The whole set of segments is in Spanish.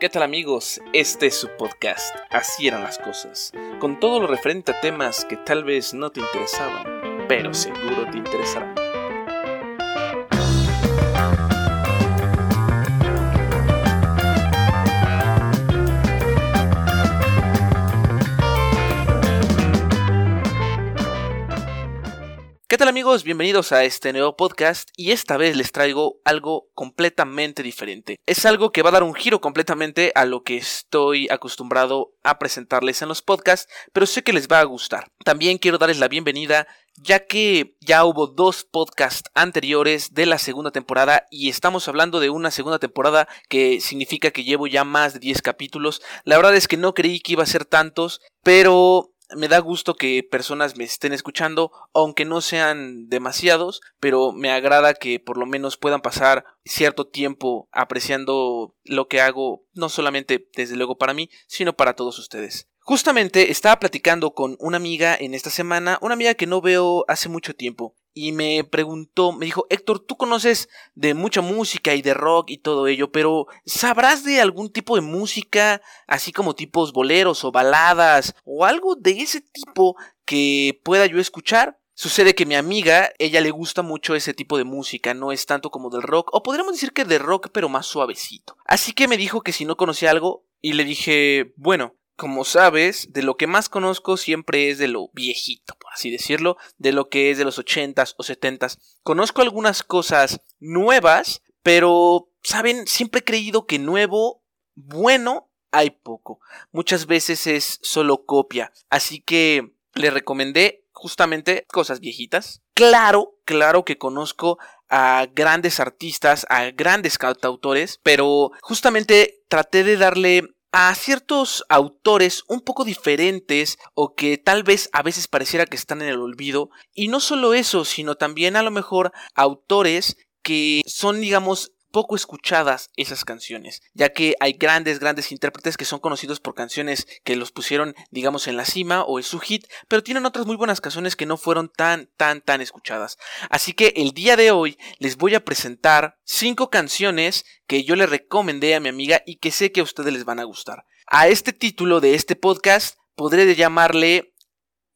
¿Qué tal amigos? Este es su podcast, Así eran las cosas, con todo lo referente a temas que tal vez no te interesaban, pero seguro te interesarán. Tal amigos? Bienvenidos a este nuevo podcast y esta vez les traigo algo completamente diferente. Es algo que va a dar un giro completamente a lo que estoy acostumbrado a presentarles en los podcasts, pero sé que les va a gustar. También quiero darles la bienvenida ya que ya hubo dos podcasts anteriores de la segunda temporada y estamos hablando de una segunda temporada que significa que llevo ya más de 10 capítulos. La verdad es que no creí que iba a ser tantos, pero me da gusto que personas me estén escuchando, aunque no sean demasiados, pero me agrada que por lo menos puedan pasar cierto tiempo apreciando lo que hago, no solamente desde luego para mí, sino para todos ustedes. Justamente estaba platicando con una amiga en esta semana, una amiga que no veo hace mucho tiempo, y me preguntó, me dijo, Héctor, tú conoces de mucha música y de rock y todo ello, pero ¿sabrás de algún tipo de música, así como tipos boleros o baladas o algo de ese tipo que pueda yo escuchar? Sucede que mi amiga, ella le gusta mucho ese tipo de música, no es tanto como del rock, o podríamos decir que de rock pero más suavecito. Así que me dijo que si no conocía algo, y le dije, bueno, como sabes, de lo que más conozco siempre es de lo viejito, por así decirlo, de lo que es de los ochentas o setentas. Conozco algunas cosas nuevas, pero, ¿saben? Siempre he creído que nuevo, bueno, hay poco. Muchas veces es solo copia. Así que le recomendé justamente cosas viejitas. Claro, claro que conozco a grandes artistas, a grandes cantautores, pero justamente traté de darle a ciertos autores un poco diferentes o que tal vez a veces pareciera que están en el olvido. Y no solo eso, sino también a lo mejor autores que son, digamos, poco escuchadas esas canciones, ya que hay grandes, grandes intérpretes que son conocidos por canciones que los pusieron, digamos, en la cima o es su hit, pero tienen otras muy buenas canciones que no fueron tan, tan, tan escuchadas. Así que el día de hoy les voy a presentar cinco canciones que yo le recomendé a mi amiga y que sé que a ustedes les van a gustar. A este título de este podcast podré llamarle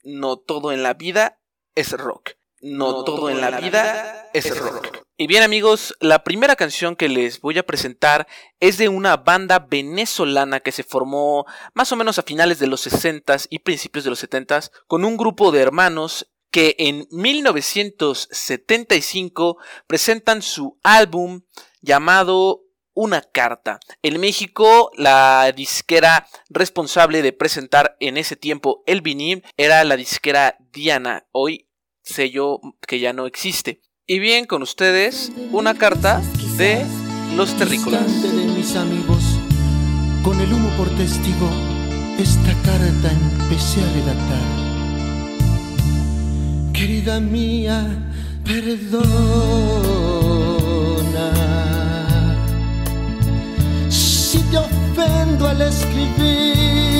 No todo en la vida es rock. No, todo, en la, vida, es rock. Y bien amigos, la primera canción que les voy a presentar es de una banda venezolana que se formó más o menos a finales de los 60s y principios de los 70s con un grupo de hermanos que en 1975 presentan su álbum llamado Una carta. En México, la disquera responsable de presentar en ese tiempo el vinil era la disquera Diana, hoy sello que ya no existe. Y bien, con ustedes, una carta de los terrícolas. de mis amigos, con el humo por testigo, esta carta empecé a redactar. Querida mía, perdona. Si te ofendo al escribirte,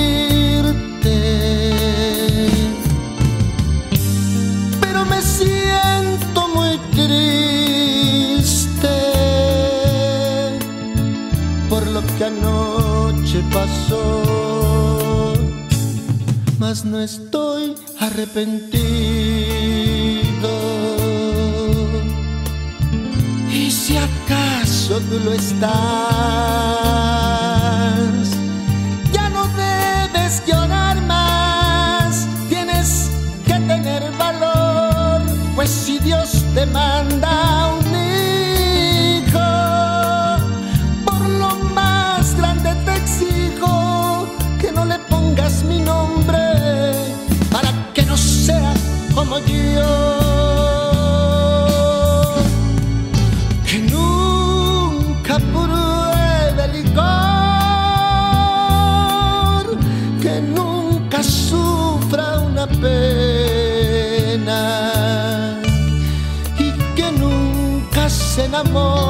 triste por lo que anoche pasó, mas no estoy arrepentido. Y si acaso tú lo estás, si Dios te manda un hijo, por lo más grande te exijo que no le pongas mi nombre nunca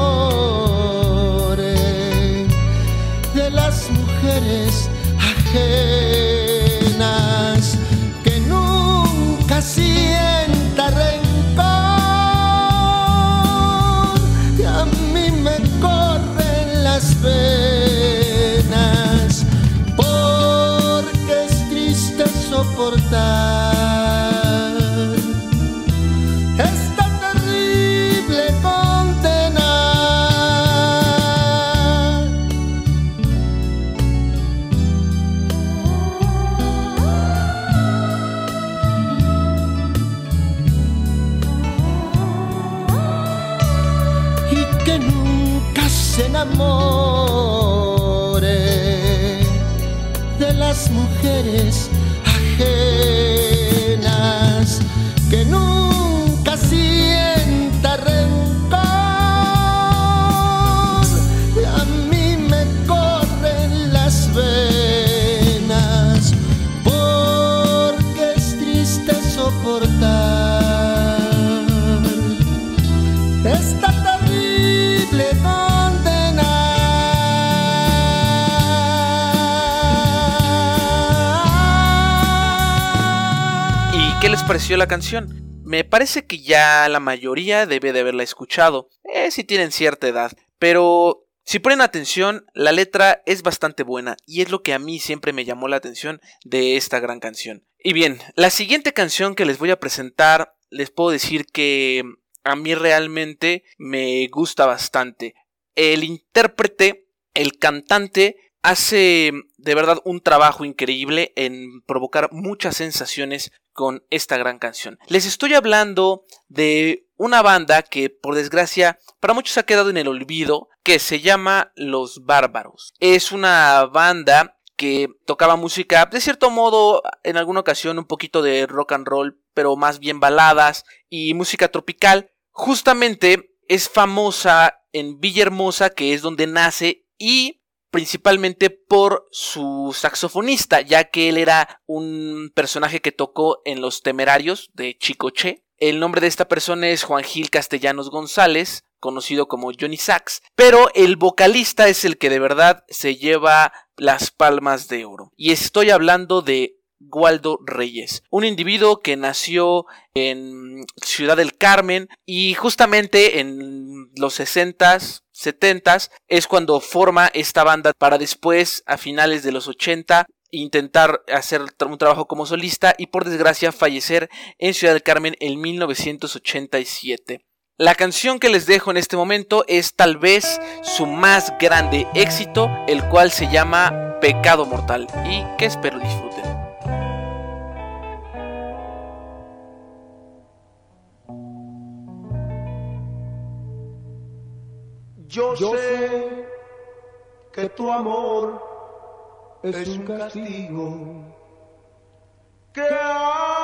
enamore de las mujeres ajenas la canción? Me parece que ya la mayoría debe de haberla escuchado, eh, si tienen cierta edad, pero si ponen atención, la letra es bastante buena y es lo que a mí siempre me llamó la atención de esta gran canción. Y bien, la siguiente canción que les voy a presentar, les puedo decir que a mí realmente me gusta bastante. El intérprete, el cantante, hace de verdad un trabajo increíble en provocar muchas sensaciones con esta gran canción. Les estoy hablando de una banda que por desgracia para muchos ha quedado en el olvido, que se llama Los Bárbaros. Es una banda que tocaba música, de cierto modo, en alguna ocasión un poquito de rock and roll, pero más bien baladas y música tropical. Justamente es famosa en Villahermosa, que es donde nace, y principalmente por su saxofonista, ya que él era un personaje que tocó en Los Temerarios de Chicoche. El nombre de esta persona es Juan Gil Castellanos González, conocido como Johnny Sax, pero el vocalista es el que de verdad se lleva las palmas de oro. Y estoy hablando de Waldo Reyes, un individuo que nació en Ciudad del Carmen y justamente en los 60s, 70s es cuando forma esta banda para después, a finales de los 80, intentar hacer un trabajo como solista y por desgracia fallecer en Ciudad del Carmen en 1987. La canción que les dejo en este momento es tal vez su más grande éxito, el cual se llama Pecado Mortal y que espero disfruten. Yo, sé que tu amor es un castigo, que amarte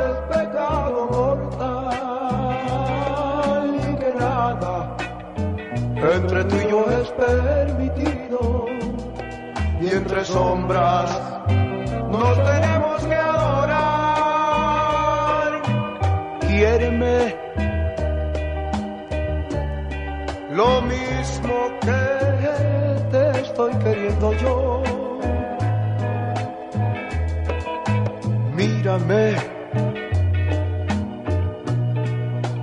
es pecado mortal y que nada entre tú y yo es permitido y entre sombras nos tenemos que adorar. Quiéreme lo mismo que te estoy queriendo yo. Mírame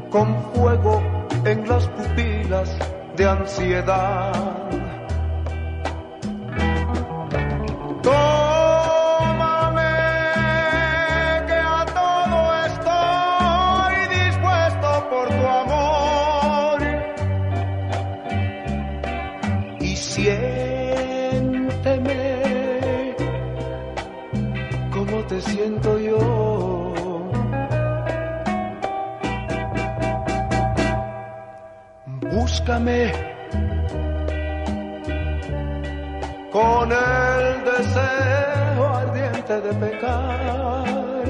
con fuego en las pupilas de ansiedad. Búscame con el deseo ardiente de pecar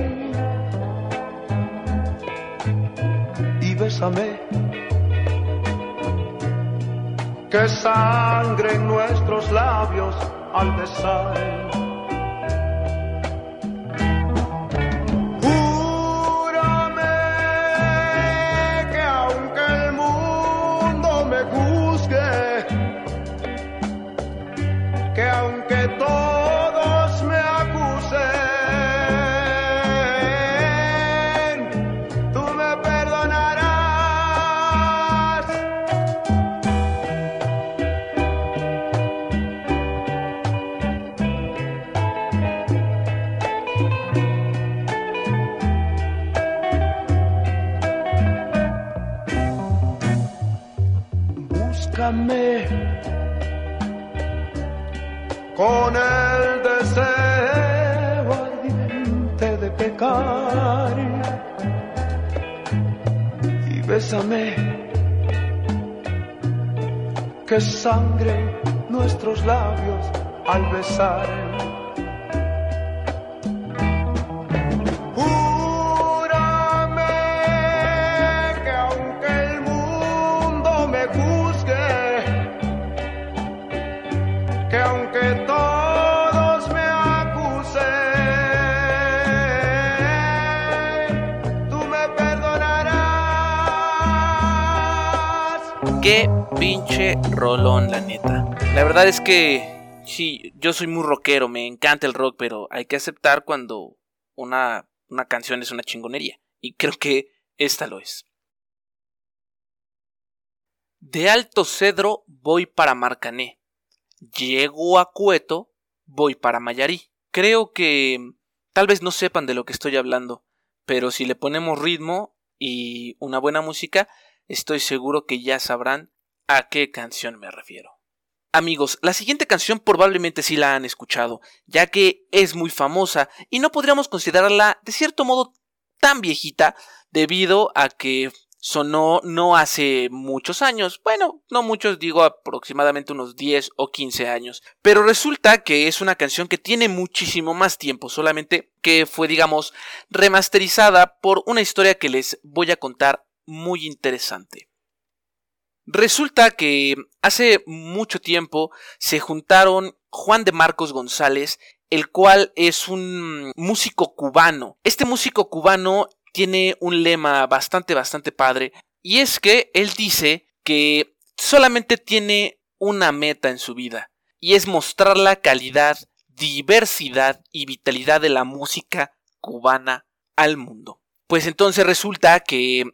y bésame que sangre en nuestros labios al besar. Que aunque todos y bésame que sangre nuestros labios al besar. Qué pinche rolón, la neta. La verdad es que sí, yo soy muy rockero, me encanta el rock, pero hay que aceptar cuando una, una canción es una chingonería. Y creo que esta lo es. De Alto Cedro voy para Marcané. Llego a Cueto, voy para Mayarí. Creo que tal vez no sepan de lo que estoy hablando, pero si le ponemos ritmo y una buena música, estoy seguro que ya sabrán a qué canción me refiero. Amigos, la siguiente canción probablemente sí la han escuchado, ya que es muy famosa y no podríamos considerarla de cierto modo tan viejita debido a que sonó no hace muchos años, bueno, no muchos, digo aproximadamente unos 10 o 15 años, pero resulta que es una canción que tiene muchísimo más tiempo, solamente que fue, digamos, remasterizada por una historia que les voy a contar muy interesante. Resulta que hace mucho tiempo se juntaron Juan de Marcos González, el cual es un músico cubano. Este músico cubano tiene un lema bastante, bastante padre, y es que él dice que solamente tiene una meta en su vida, y es mostrar la calidad, diversidad y vitalidad de la música cubana al mundo. Pues entonces resulta que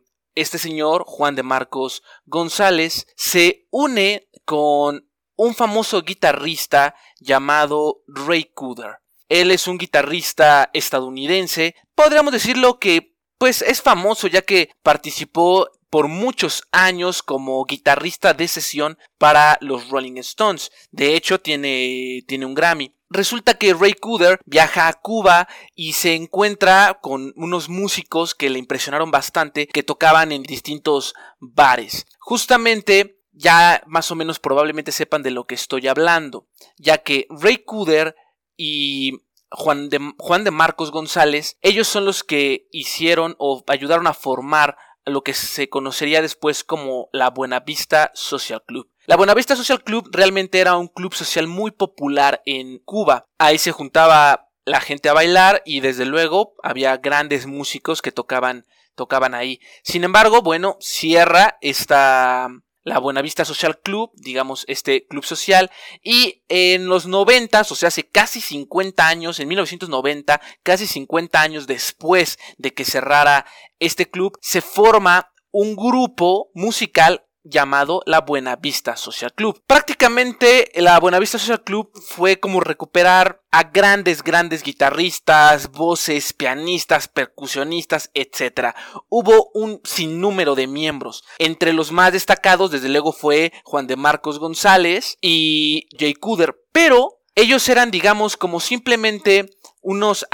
este señor, Juan de Marcos González, se une con un famoso guitarrista llamado Ray Cooder. Él es un guitarrista estadounidense, podríamos decirlo que pues es famoso ya que participó por muchos años como guitarrista de sesión para los Rolling Stones. De hecho, tiene, tiene un Grammy. Resulta que Ray Cooder viaja a Cuba y se encuentra con unos músicos que le impresionaron bastante, que tocaban en distintos bares. Justamente ya más o menos probablemente sepan de lo que estoy hablando, ya que Ray Cooder y Juan de, Juan de Marcos González, ellos son los que hicieron o ayudaron a formar lo que se conocería después como la Buenavista Social Club. La Buenavista Social Club realmente era un club social muy popular en Cuba. Ahí se juntaba la gente a bailar y desde luego había grandes músicos que tocaban tocaban ahí. Sin embargo, bueno, cierra esta la Buenavista Social Club, digamos, este club social, y en los 90, o sea, hace casi 50 años, en 1990, casi 50 años después de que cerrara este club, se forma un grupo musical llamado la Buenavista Social Club. Prácticamente la Buenavista Social Club fue como recuperar a grandes, grandes guitarristas, voces, pianistas, percusionistas, etc. Hubo un sinnúmero de miembros. Entre los más destacados, desde luego, fue Juan de Marcos González y Jay Cooder, pero ellos eran, digamos, como simplemente unos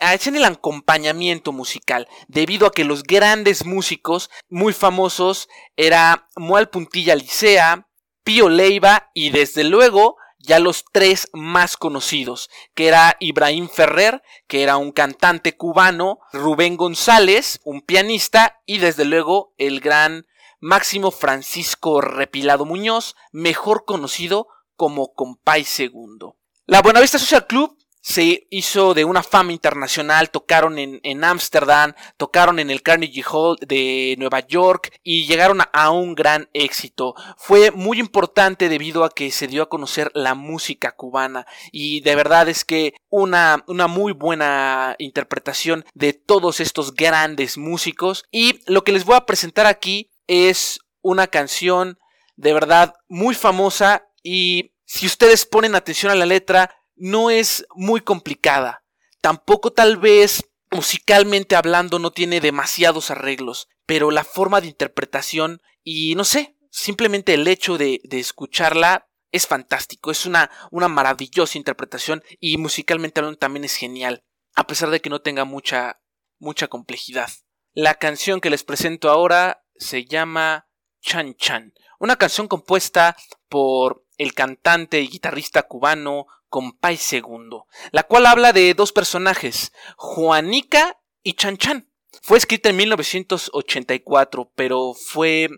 hacen el acompañamiento musical, debido a que los grandes músicos muy famosos era Mual Puntilla Licea, Pío Leiva y desde luego ya los tres más conocidos, que era Ibrahim Ferrer, que era un cantante cubano, Rubén González, un pianista, y desde luego el gran Máximo Francisco Repilado Muñoz, mejor conocido como Compay Segundo. La Buenavista Social Club se hizo de una fama internacional, tocaron en Ámsterdam, tocaron en el Carnegie Hall de Nueva York y llegaron a, un gran éxito. Fue muy importante debido a que se dio a conocer la música cubana y de verdad es que una, una muy buena interpretación de todos estos grandes músicos y lo que les voy a presentar aquí es una canción de verdad muy famosa y si ustedes ponen atención a la letra no es muy complicada. Tampoco tal vez musicalmente hablando no tiene demasiados arreglos, pero la forma de interpretación y no sé, simplemente el hecho de, de escucharla es fantástico, es una, una maravillosa interpretación y musicalmente hablando también es genial, a pesar de que no tenga mucha, mucha complejidad. La canción que les presento ahora se llama Chan Chan una canción compuesta por el cantante y guitarrista cubano Compay Segundo, la cual habla de dos personajes, Juanica y Chan Chan. Fue escrita en 1984, pero fue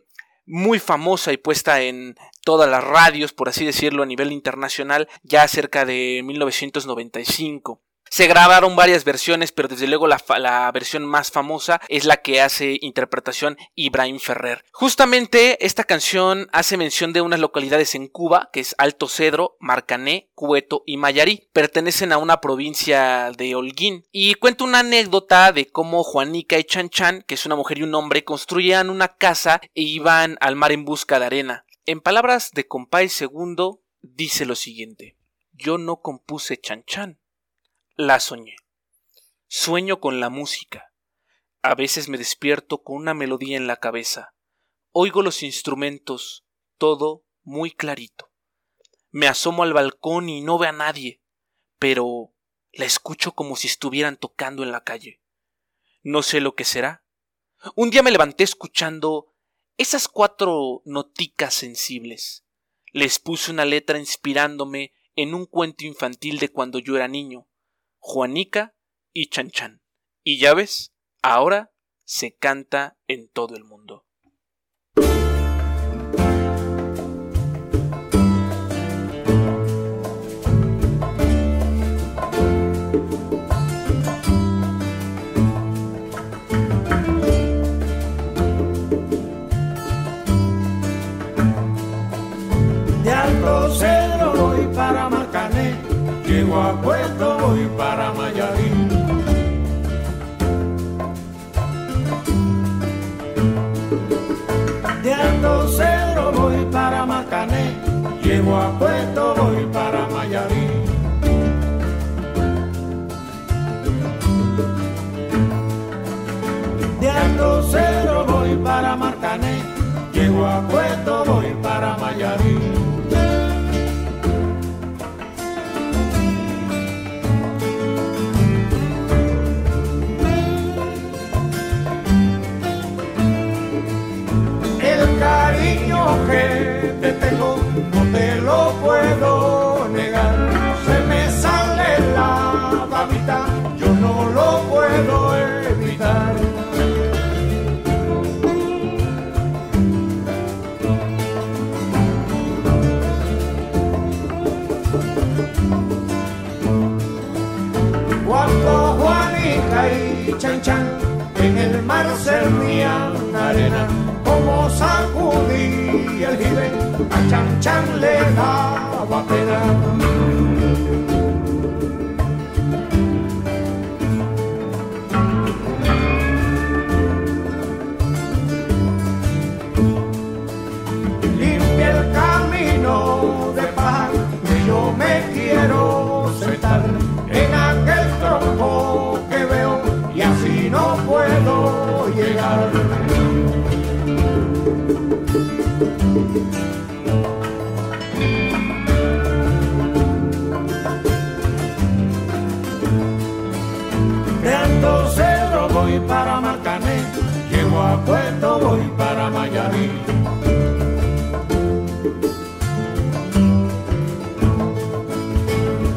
muy famosa y puesta en todas las radios, por así decirlo, a nivel internacional, ya cerca de 1995. Se grabaron varias versiones, pero desde luego la, versión más famosa es la que hace interpretación Ibrahim Ferrer. Justamente esta canción hace mención de unas localidades en Cuba, que es Alto Cedro, Marcané, Cueto y Mayarí. Pertenecen a una provincia de Holguín. Y cuenta una anécdota de cómo Juanica y Chan Chan, que es una mujer y un hombre, construían una casa e iban al mar en busca de arena. En palabras de Compay II, dice lo siguiente. Yo no compuse Chan Chan la soñé. Sueño con la música. A veces me despierto con una melodía en la cabeza. Oigo los instrumentos, todo muy clarito. Me asomo al balcón y no veo a nadie, pero la escucho como si estuvieran tocando en la calle. No sé lo que será. Un día me levanté escuchando esas cuatro noticas sensibles. Les puse una letra inspirándome en un cuento infantil de cuando yo era niño. Juanica y Chan Chan. Y ya ves, ahora se canta en todo el mundo. De Alto Cedro voy para Marcané, llego a Puerto voy para Mayarí. De Alto Cedro voy para Marcané, llego a Puerto voy para Mayarí. De Alto Cedro voy para Marcané, llego a Puerto voy para Mayarí. No te lo puedo negar. Se me sale la babita, yo no lo puedo evitar. Cuando Juanica y Chan Chan en el mar servían arena, como sacudí el jibe, a Chan Chan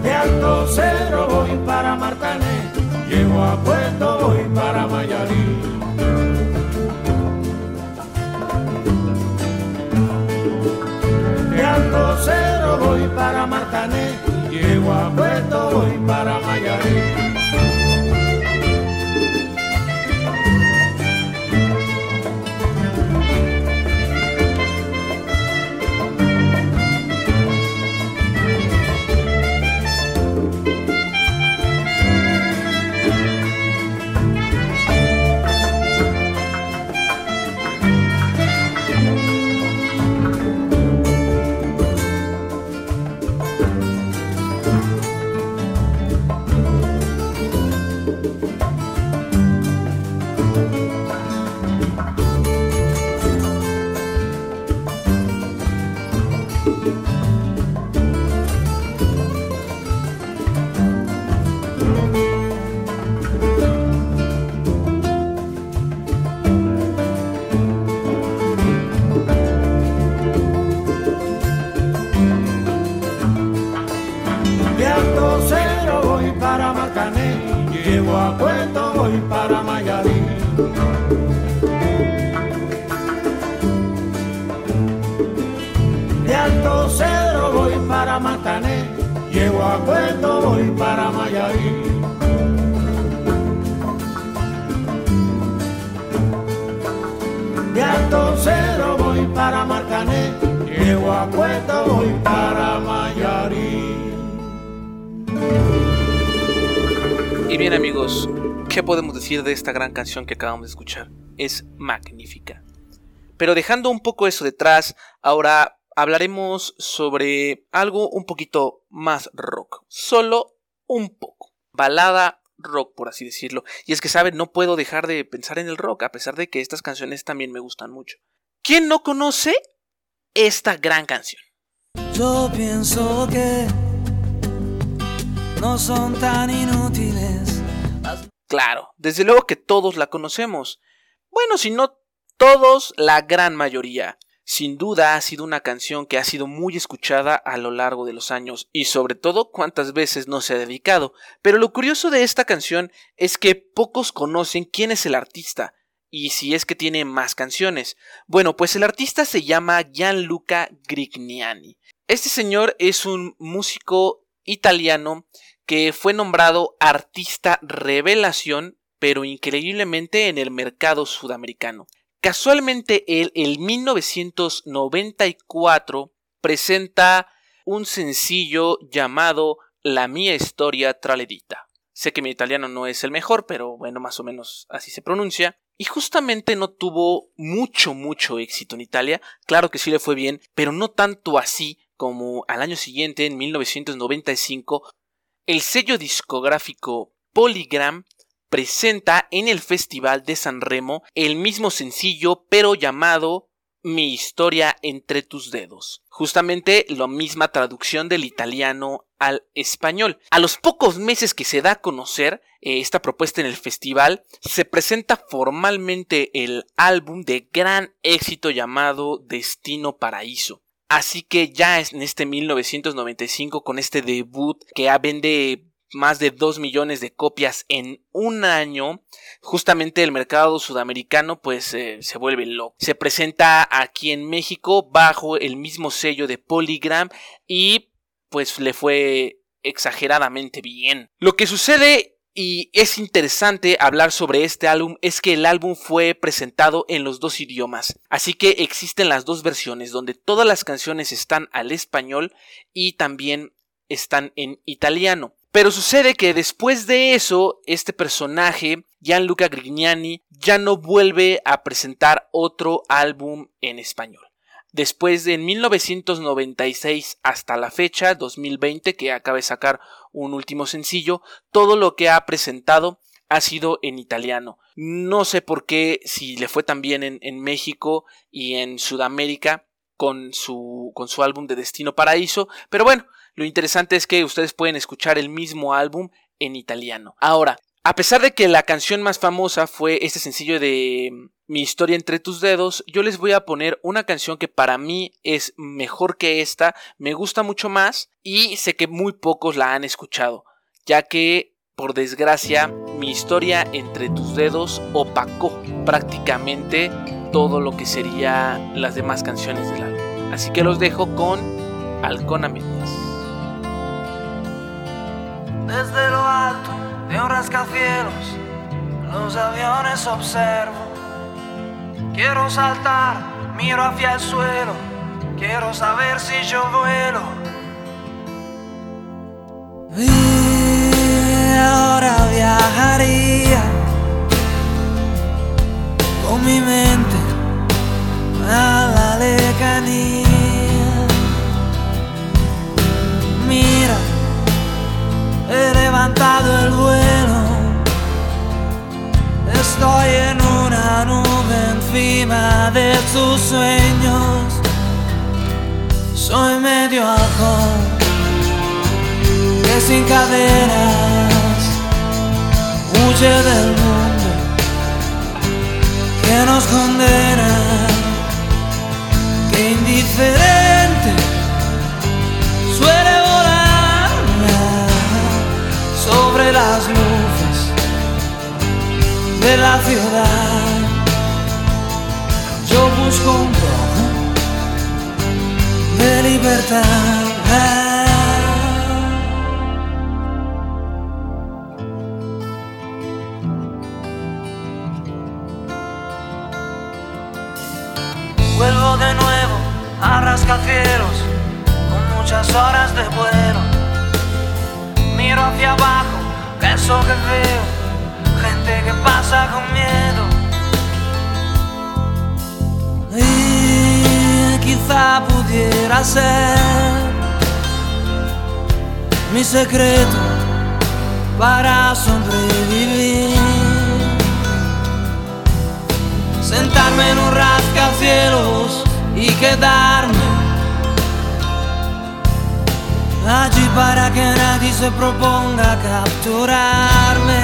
De Alto Cedro voy para Marcané, llego a Puerto voy para Mayarí. De Alto Cedro voy para Marcané, llego a Puerto voy para Mayarí. Alto Cedro voy para Matané, llego a Puerto voy para Mayarí. De Alto Cedro voy para Marcané, llego a Puerto voy para Mayarí. Y bien amigos, ¿qué podemos decir de esta gran canción que acabamos de escuchar? Es magnífica. Pero dejando un poco eso detrás, ahora hablaremos sobre algo un poquito más rock. Solo un poco. Balada rock, por así decirlo. Y es que, ¿saben? No puedo dejar de pensar en el rock, a pesar de que estas canciones también me gustan mucho. ¿Quién no conoce esta gran canción? Yo pienso que no son tan inútiles. Claro, desde luego que todos la conocemos. Bueno, si no todos, la gran mayoría. Sin duda ha sido una canción que ha sido muy escuchada a lo largo de los años y sobre todo cuántas veces no se ha dedicado. Pero lo curioso de esta canción es que pocos conocen quién es el artista y si es que tiene más canciones. Bueno, pues el artista se llama Gianluca Grignani. Este señor es un músico italiano que fue nombrado artista revelación, pero increíblemente en el mercado sudamericano. Casualmente él, en 1994, presenta un sencillo llamado La mía historia traledita. Sé que mi italiano no es el mejor, pero bueno, más o menos así se pronuncia. Y justamente no tuvo mucho, mucho éxito en Italia. Claro que sí le fue bien, pero no tanto así como al año siguiente, en 1995, el sello discográfico Polygram presenta en el Festival de San Remo el mismo sencillo pero llamado Mi historia entre tus dedos. Justamente la misma traducción del italiano al español. A los pocos meses que se da a conocer eh, esta propuesta en el festival, se presenta formalmente el álbum de gran éxito llamado Destino Paraíso. Así que ya en este 1995, con este debut que vende más de 2 millones de copias en un año, justamente el mercado sudamericano pues eh, se vuelve loco. Se presenta aquí en México bajo el mismo sello de Polygram y pues le fue exageradamente bien. Lo que sucede y es interesante hablar sobre este álbum es que el álbum fue presentado en los dos idiomas, así que existen las dos versiones donde todas las canciones están al español y también están en italiano. Pero sucede que después de eso, este personaje, Gianluca Grignani, ya no vuelve a presentar otro álbum en español. Después de 1996 hasta la fecha, 2020, que acaba de sacar un último sencillo, todo lo que ha presentado ha sido en italiano. No sé por qué, si le fue tan bien en, México y en Sudamérica con su, con su álbum de Destino Paraíso, pero bueno, lo interesante es que ustedes pueden escuchar el mismo álbum en italiano. Ahora, a pesar de que la canción más famosa fue este sencillo de mm, Mi historia entre tus dedos, yo les voy a poner una canción que para mí es mejor que esta, me gusta mucho más y sé que muy pocos la han escuchado, ya que por desgracia mi historia entre tus dedos opacó prácticamente todo lo que sería las demás canciones del álbum. Así que los dejo con Halcón a desde lo alto de un rascacielos, los aviones observo. Quiero saltar, miro hacia el suelo, quiero saber si yo vuelo. Y ahora viajaría con mi mente a la lejanía. De tus sueños. Soy medio halcón que sin cadenas huye del mundo que nos condena. Que indiferente suele sobre las luces de la ciudad. Busco de libertad. Vuelvo de nuevo a rascacielos con muchas horas de vuelo. Miro hacia abajo, eso que veo, ser mi secreto para sobrevivir. sentarme en un rascacielos y quedarme allí para que nadie se proponga capturarme.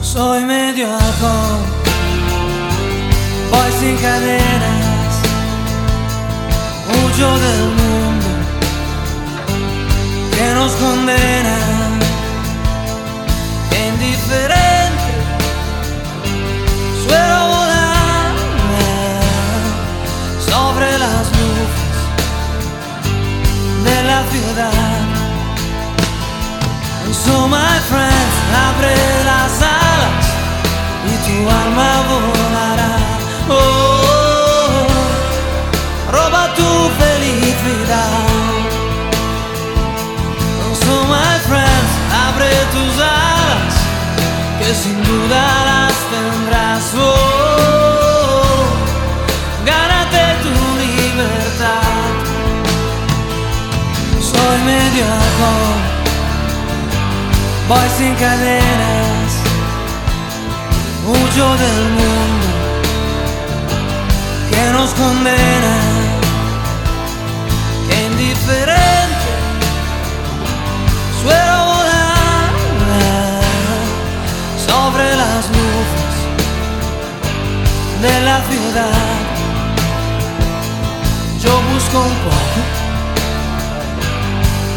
Soy medio halcón, voy sin cadenas, del mundo que nos condena, indiferente Puedo volar sobre las nubes de la ciudad. So my friends, abre las alas y tu alma volará. Oh, sin duda las tendrás. Oh, gánate tu libertad. Soy medio halcón, voy sin cadenas, huyo del mundo que nos condena. Que indiferente suelo las nubes de la ciudad. Yo busco un poco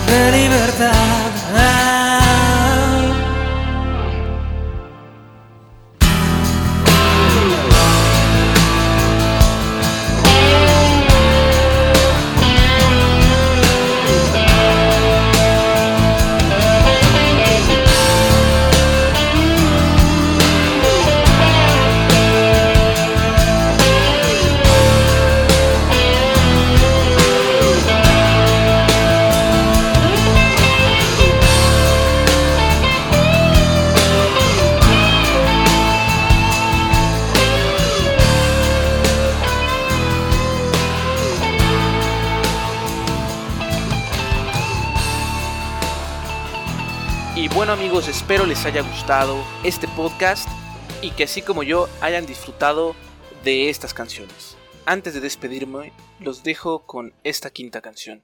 de libertad. Espero les haya gustado este podcast y que así como yo hayan disfrutado de estas canciones. Antes de despedirme, los dejo con esta quinta canción.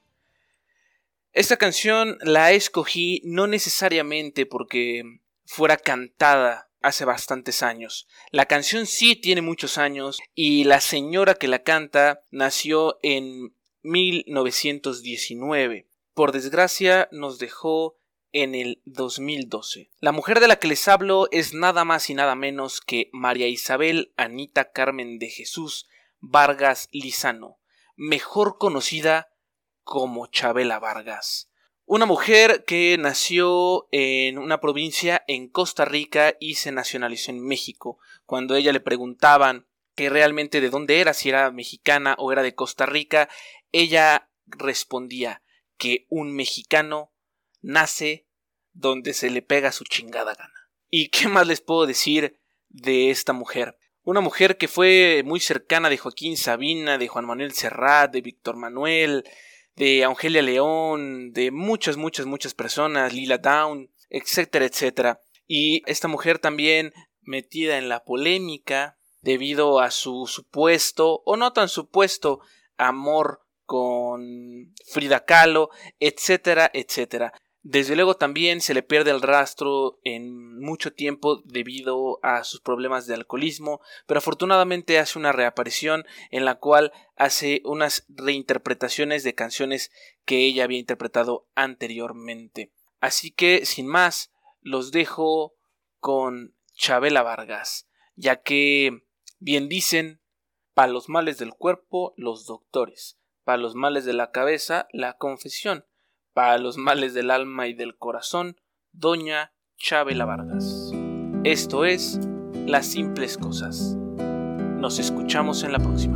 Esta canción la escogí no necesariamente porque fuera cantada hace bastantes años. La canción sí tiene muchos años y la señora que la canta nació en 1919. Por desgracia nos dejó en el 2012. La mujer de la que les hablo es nada más y nada menos que María Isabel Anita Carmen de Jesús Vargas Lizano, mejor conocida como Chabela Vargas. Una mujer que nació en una provincia en Costa Rica y se nacionalizó en México. Cuando ella le preguntaban que realmente de dónde era, si era mexicana o era de Costa Rica, ella respondía que un mexicano nace donde se le pega su chingada gana. ¿Y qué más les puedo decir de esta mujer? Una mujer que fue muy cercana de Joaquín Sabina, de Juan Manuel Serrat, de Víctor Manuel, de Angelia León, de muchas, muchas, muchas personas, Lila Down, etcétera, etcétera. Y esta mujer también metida en la polémica debido a su supuesto, o no tan supuesto, amor con Frida Kahlo, etcétera, etcétera. Desde luego también se le pierde el rastro en mucho tiempo debido a sus problemas de alcoholismo, pero afortunadamente hace una reaparición en la cual hace unas reinterpretaciones de canciones que ella había interpretado anteriormente. Así que, sin más, los dejo con Chabela Vargas, ya que, bien dicen, para los males del cuerpo, los doctores, Para los males de la cabeza, la confesión. Para los males del alma y del corazón, Doña Chabela Vargas. Esto es Las Simples Cosas. Nos escuchamos en la próxima.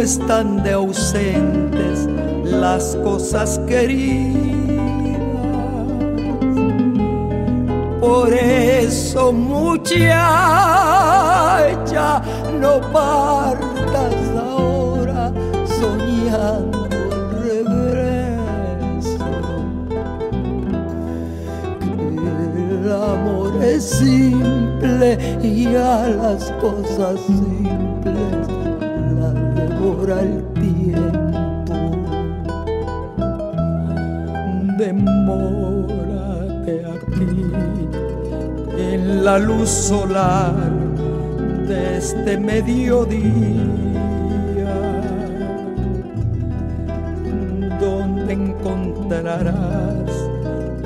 están de ausentes las cosas queridas. Por eso muchacha, no partas ahora soñando el regreso. Que el amor es simple y a las cosas simples devora el tiempo. Demórate aquí en la luz solar de este mediodía, donde encontrarás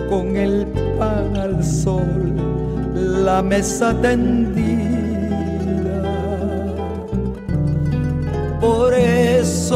con el pan al sol la mesa tendida.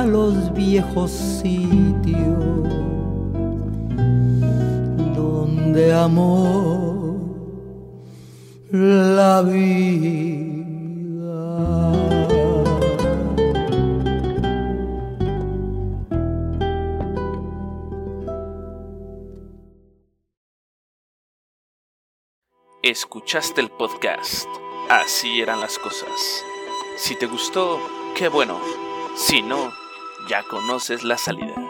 a los viejos sitios donde amó la vida. Escuchaste el podcast. Así eran las cosas. Si te gustó, qué bueno. Si no, ya conoces la salida.